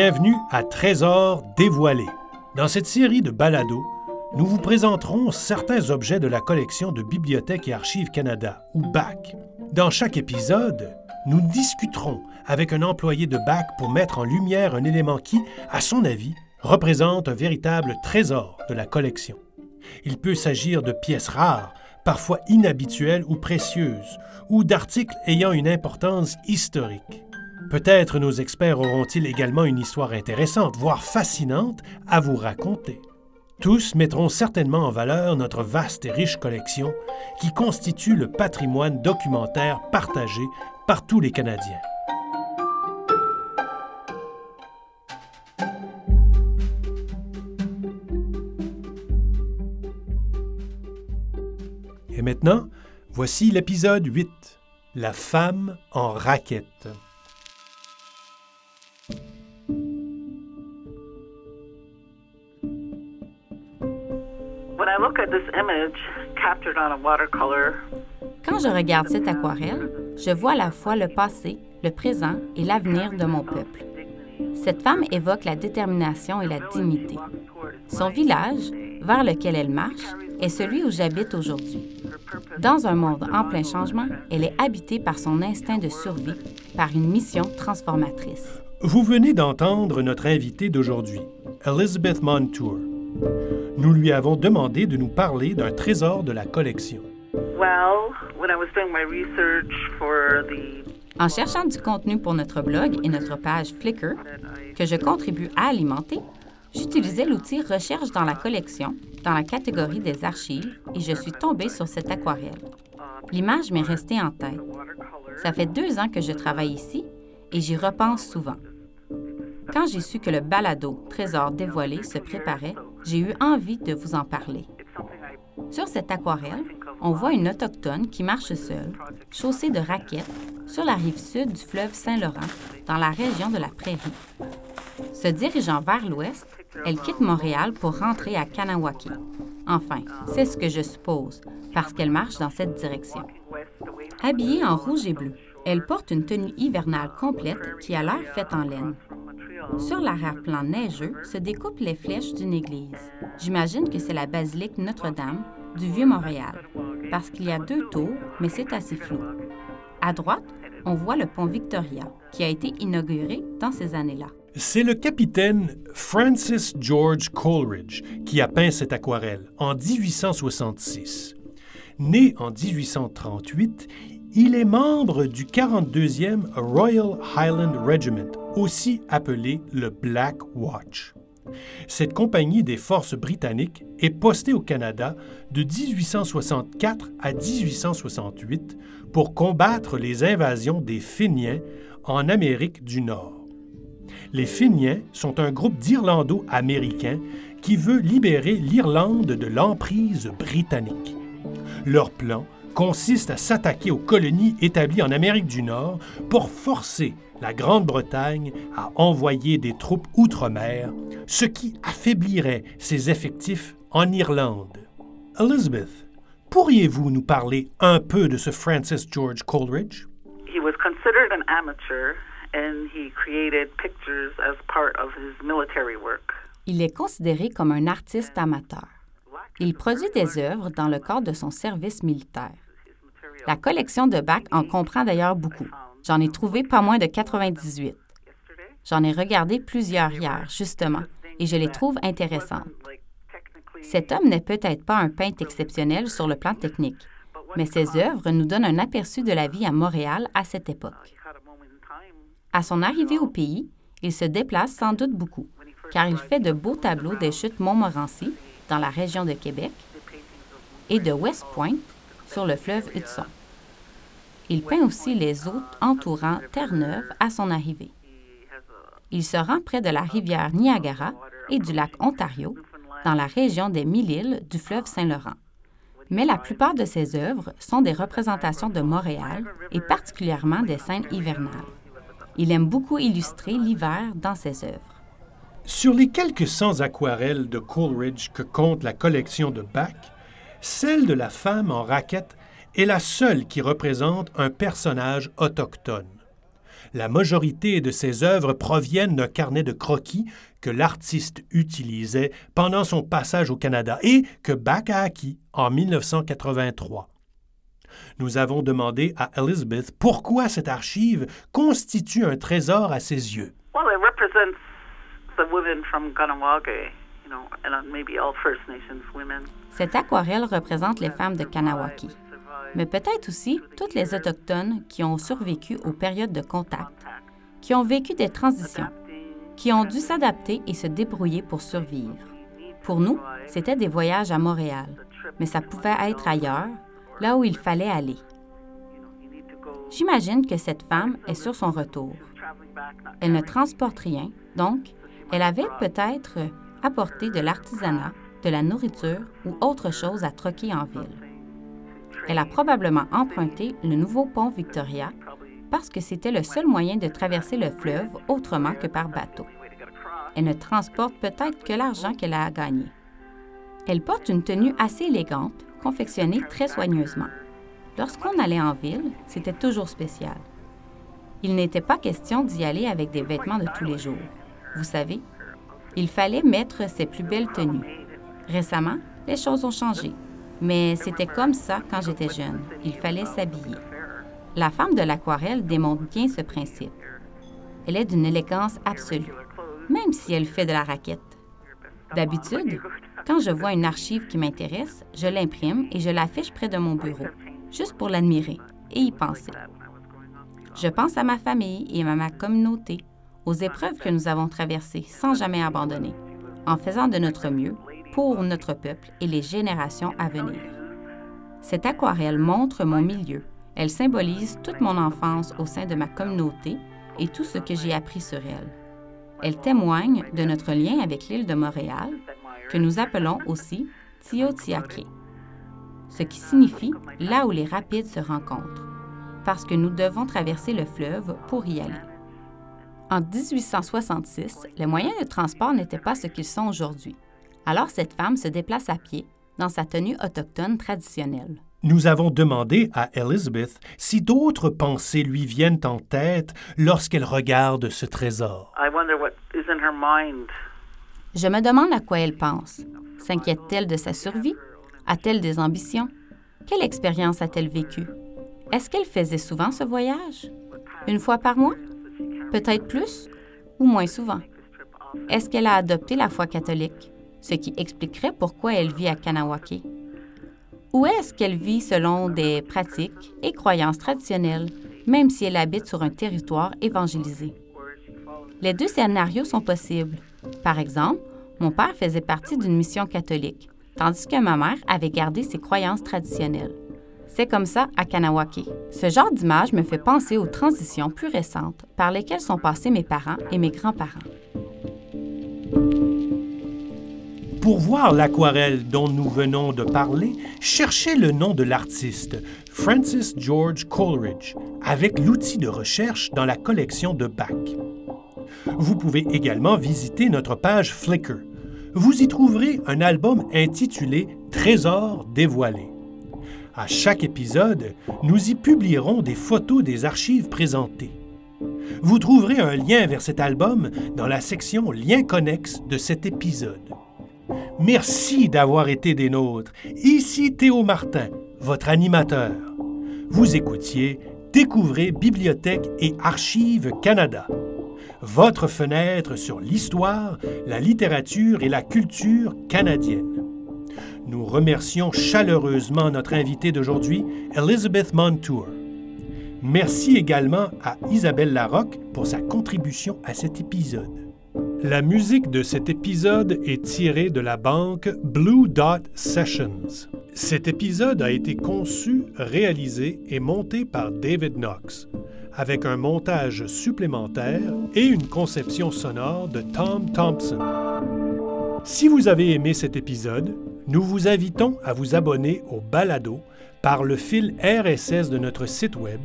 Bienvenue à Trésors dévoilés. Dans cette série de balados, nous vous présenterons certains objets de la collection de Bibliothèque et Archives Canada, ou BAC. Dans chaque épisode, nous discuterons avec un employé de BAC pour mettre en lumière un élément qui, à son avis, représente un véritable trésor de la collection. Il peut s'agir de pièces rares, parfois inhabituelles ou précieuses, ou d'articles ayant une importance historique. Peut-être nos experts auront-ils également une histoire intéressante, voire fascinante, à vous raconter. Tous mettront certainement en valeur notre vaste et riche collection qui constitue le patrimoine documentaire partagé par tous les Canadiens. Et maintenant, voici l'épisode 8, La femme en raquette. Quand je regarde cette aquarelle, je vois à la fois le passé, le présent et l'avenir de mon peuple. Cette femme évoque la détermination et la dignité. Son village, vers lequel elle marche, est celui où j'habite aujourd'hui. Dans un monde en plein changement, elle est habitée par son instinct de survie, par une mission transformatrice. Vous venez d'entendre notre invitée d'aujourd'hui, Elizabeth Montour. Nous lui avons demandé de nous parler d'un trésor de la collection. En cherchant du contenu pour notre blog et notre page Flickr, que je contribue à alimenter, j'utilisais l'outil Recherche dans la collection dans la catégorie des archives et je suis tombée sur cette aquarelle. L'image m'est restée en tête. Ça fait deux ans que je travaille ici et j'y repense souvent. Quand j'ai su que le balado Trésor dévoilé se préparait, j'ai eu envie de vous en parler. Sur cette aquarelle, on voit une autochtone qui marche seule, chaussée de raquettes, sur la rive sud du fleuve Saint-Laurent, dans la région de la Prairie. Se dirigeant vers l'ouest, elle quitte Montréal pour rentrer à Kanawaki. Enfin, c'est ce que je suppose, parce qu'elle marche dans cette direction. Habillée en rouge et bleu, elle porte une tenue hivernale complète qui a l'air faite en laine. Sur l'arrière-plan neigeux se découpent les flèches d'une église. J'imagine que c'est la basilique Notre-Dame du Vieux-Montréal, parce qu'il y a deux tours, mais c'est assez flou. À droite, on voit le pont Victoria, qui a été inauguré dans ces années-là. C'est le capitaine Francis George Coleridge qui a peint cette aquarelle en 1866. Né en 1838, il est membre du 42e Royal Highland Regiment, aussi appelé le Black Watch. Cette compagnie des forces britanniques est postée au Canada de 1864 à 1868 pour combattre les invasions des Féniens en Amérique du Nord. Les Féniens sont un groupe d'Irlando-Américains qui veut libérer l'Irlande de l'emprise britannique. Leur plan consiste à s'attaquer aux colonies établies en Amérique du Nord pour forcer la Grande-Bretagne a envoyé des troupes outre-mer, ce qui affaiblirait ses effectifs en Irlande. Elizabeth, pourriez-vous nous parler un peu de ce Francis George Coleridge? He was considered an amateur and he created pictures as part of his military work. Il est considéré comme un artiste amateur. Il produit des œuvres dans le cadre de son service militaire. La collection de Bach en comprend d'ailleurs beaucoup. J'en ai trouvé pas moins de 98. J'en ai regardé plusieurs hier, justement, et je les trouve intéressantes. Cet homme n'est peut-être pas un peintre exceptionnel sur le plan technique, mais ses œuvres nous donnent un aperçu de la vie à Montréal à cette époque. À son arrivée au pays, il se déplace sans doute beaucoup, car il fait de beaux tableaux des chutes Montmorency, dans la région de Québec, et de West Point, sur le fleuve Hudson. Il peint aussi les eaux entourant Terre-Neuve à son arrivée. Il se rend près de la rivière Niagara et du lac Ontario, dans la région des Mille-Îles du fleuve Saint-Laurent. Mais la plupart de ses œuvres sont des représentations de Montréal et particulièrement des scènes hivernales. Il aime beaucoup illustrer l'hiver dans ses œuvres. Sur les quelques 100 aquarelles de Coleridge que compte la collection de Bach, celle de la femme en raquette est la seule qui représente un personnage autochtone. La majorité de ses œuvres proviennent d'un carnet de croquis que l'artiste utilisait pendant son passage au Canada et que Bach a acquis en 1983. Nous avons demandé à Elizabeth pourquoi cette archive constitue un trésor à ses yeux. Well, it represents the women from Kanawake, you know, and maybe all First Nations women. Cette aquarelle représente les femmes de Kanawaki, mais peut-être aussi toutes les Autochtones qui ont survécu aux périodes de contact, qui ont vécu des transitions, qui ont dû s'adapter et se débrouiller pour survivre. Pour nous, c'était des voyages à Montréal, mais ça pouvait être ailleurs, là où il fallait aller. J'imagine que cette femme est sur son retour. Elle ne transporte rien, donc elle avait peut-être apporté de l'artisanat, de la nourriture ou autre chose à troquer en ville. Elle a probablement emprunté le nouveau pont Victoria parce que c'était le seul moyen de traverser le fleuve autrement que par bateau. Elle ne transporte peut-être que l'argent qu'elle a gagné. Elle porte une tenue assez élégante, confectionnée très soigneusement. Lorsqu'on allait en ville, c'était toujours spécial. Il n'était pas question d'y aller avec des vêtements de tous les jours. Vous savez, il fallait mettre ses plus belles tenues. Récemment, les choses ont changé, mais c'était comme ça quand j'étais jeune. Il fallait s'habiller. La femme de l'aquarelle démontre bien ce principe. Elle est d'une élégance absolue, même si elle fait de la raquette. D'habitude, quand je vois une archive qui m'intéresse, je l'imprime et je l'affiche près de mon bureau, juste pour l'admirer et y penser. Je pense à ma famille et à ma communauté, aux épreuves que nous avons traversées sans jamais abandonner, en faisant de notre mieux pour notre peuple et les générations à venir. Cette aquarelle montre mon milieu. Elle symbolise toute mon enfance au sein de ma communauté et tout ce que j'ai appris sur elle. Elle témoigne de notre lien avec l'île de Montréal, que nous appelons aussi Tiotiake, ce qui signifie là où les rapides se rencontrent, parce que nous devons traverser le fleuve pour y aller. En 1866, les moyens de transport n'étaient pas ce qu'ils sont aujourd'hui. Alors cette femme se déplace à pied dans sa tenue autochtone traditionnelle. Nous avons demandé à Elizabeth si d'autres pensées lui viennent en tête lorsqu'elle regarde ce trésor. I wonder what is in her mind. Je me demande à quoi elle pense. S'inquiète-t-elle de sa survie? A-t-elle des ambitions? Quelle expérience a-t-elle vécue? Est-ce qu'elle faisait souvent ce voyage? Une fois par mois? Peut-être plus ou moins souvent? Est-ce qu'elle a adopté la foi catholique, ce qui expliquerait pourquoi elle vit à Kanawake? Ou est-ce qu'elle vit selon des pratiques et croyances traditionnelles, même si elle habite sur un territoire évangélisé? Les deux scénarios sont possibles. Par exemple, mon père faisait partie d'une mission catholique, tandis que ma mère avait gardé ses croyances traditionnelles. C'est comme ça à Kanawake. Ce genre d'image me fait penser aux transitions plus récentes par lesquelles sont passés mes parents et mes grands-parents. Pour voir l'aquarelle dont nous venons de parler, cherchez le nom de l'artiste, Francis George Coleridge, avec l'outil de recherche dans la collection de Bach. Vous pouvez également visiter notre page Flickr. Vous y trouverez un album intitulé Trésors dévoilés. À chaque épisode, nous y publierons des photos des archives présentées. Vous trouverez un lien vers cet album dans la section Liens connexes de cet épisode. Merci d'avoir été des nôtres. Ici Théo Martin, votre animateur. Vous écoutiez Découvrez Bibliothèque et Archives Canada, votre fenêtre sur l'histoire, la littérature et la culture canadienne. Nous remercions chaleureusement notre invitée d'aujourd'hui, Elizabeth Montour. Merci également à Isabelle Larocque pour sa contribution à cet épisode. La musique de cet épisode est tirée de la banque Blue Dot Sessions. Cet épisode a été conçu, réalisé et monté par David Knox, avec un montage supplémentaire et une conception sonore de Tom Thompson. Si vous avez aimé cet épisode, nous vous invitons à vous abonner au balado par le fil RSS de notre site Web,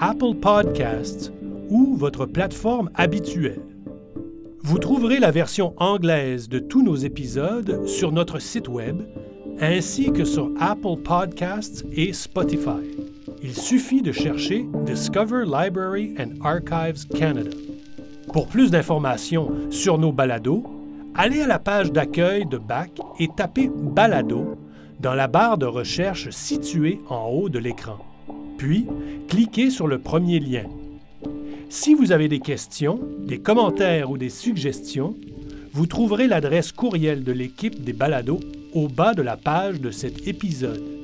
Apple Podcasts ou votre plateforme habituelle. Vous trouverez la version anglaise de tous nos épisodes sur notre site Web ainsi que sur Apple Podcasts et Spotify. Il suffit de chercher Discover Library and Archives Canada. Pour plus d'informations sur nos balados, allez à la page d'accueil de BAC et tapez Balado dans la barre de recherche située en haut de l'écran. Puis, cliquez sur le premier lien. Si vous avez des questions, des commentaires ou des suggestions, vous trouverez l'adresse courriel de l'équipe des balados au bas de la page de cet épisode.